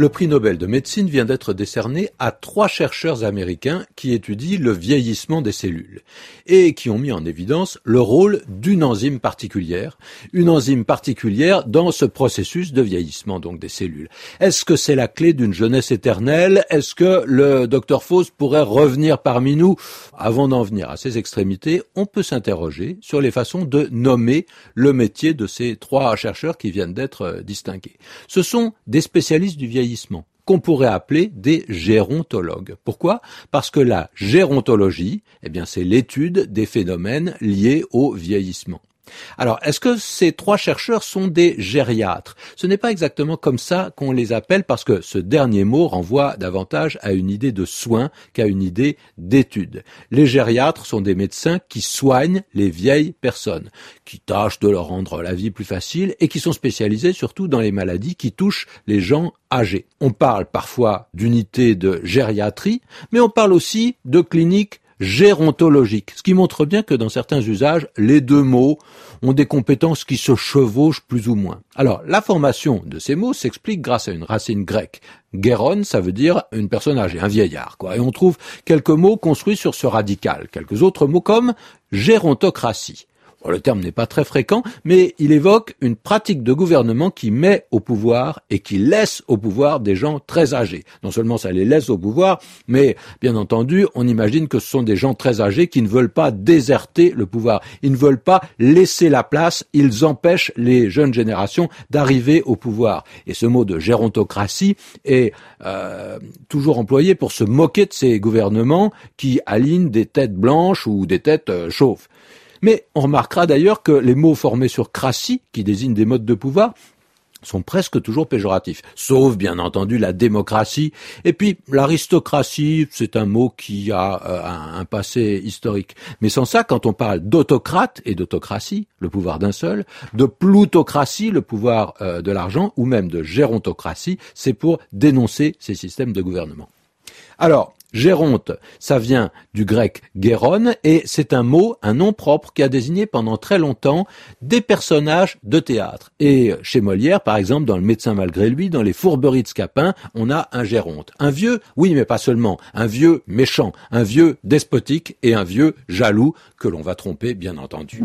Le prix Nobel de médecine vient d'être décerné à trois chercheurs américains qui étudient le vieillissement des cellules et qui ont mis en évidence le rôle d'une enzyme particulière, une enzyme particulière dans ce processus de vieillissement donc des cellules. Est-ce que c'est la clé d'une jeunesse éternelle? Est-ce que le docteur Faust pourrait revenir parmi nous? Avant d'en venir à ces extrémités, on peut s'interroger sur les façons de nommer le métier de ces trois chercheurs qui viennent d'être distingués. Ce sont des spécialistes du vieillissement qu'on pourrait appeler des gérontologues. Pourquoi? Parce que la gérontologie, eh bien, c'est l'étude des phénomènes liés au vieillissement. Alors, est-ce que ces trois chercheurs sont des gériatres? Ce n'est pas exactement comme ça qu'on les appelle parce que ce dernier mot renvoie davantage à une idée de soin qu'à une idée d'étude. Les gériatres sont des médecins qui soignent les vieilles personnes, qui tâchent de leur rendre la vie plus facile et qui sont spécialisés surtout dans les maladies qui touchent les gens âgés. On parle parfois d'unités de gériatrie, mais on parle aussi de cliniques gérontologique, ce qui montre bien que dans certains usages, les deux mots ont des compétences qui se chevauchent plus ou moins. Alors, la formation de ces mots s'explique grâce à une racine grecque. Géron, ça veut dire une personne âgée, un vieillard, quoi. Et on trouve quelques mots construits sur ce radical. Quelques autres mots comme gérontocratie le terme n'est pas très fréquent, mais il évoque une pratique de gouvernement qui met au pouvoir et qui laisse au pouvoir des gens très âgés. Non seulement ça les laisse au pouvoir, mais bien entendu, on imagine que ce sont des gens très âgés qui ne veulent pas déserter le pouvoir. Ils ne veulent pas laisser la place, ils empêchent les jeunes générations d'arriver au pouvoir. Et ce mot de gérontocratie est euh, toujours employé pour se moquer de ces gouvernements qui alignent des têtes blanches ou des têtes euh, chauves. Mais on remarquera d'ailleurs que les mots formés sur cratie, qui désignent des modes de pouvoir, sont presque toujours péjoratifs, sauf bien entendu la démocratie. Et puis l'aristocratie, c'est un mot qui a euh, un, passé historique. Mais sans ça, quand on parle d'autocrate et d'autocratie, le pouvoir d'un seul, de plutocratie, le pouvoir euh, de l'argent, ou même de gérontocratie, c'est pour dénoncer ces systèmes de gouvernement. Alors, Géronte, ça vient du grec géron et c'est un mot, un nom propre qui a désigné pendant très longtemps des personnages de théâtre. Et chez Molière, par exemple, dans Le médecin malgré lui, dans les fourberies de Scapin, on a un Géronte. Un vieux, oui, mais pas seulement, un vieux méchant, un vieux despotique et un vieux jaloux que l'on va tromper, bien entendu.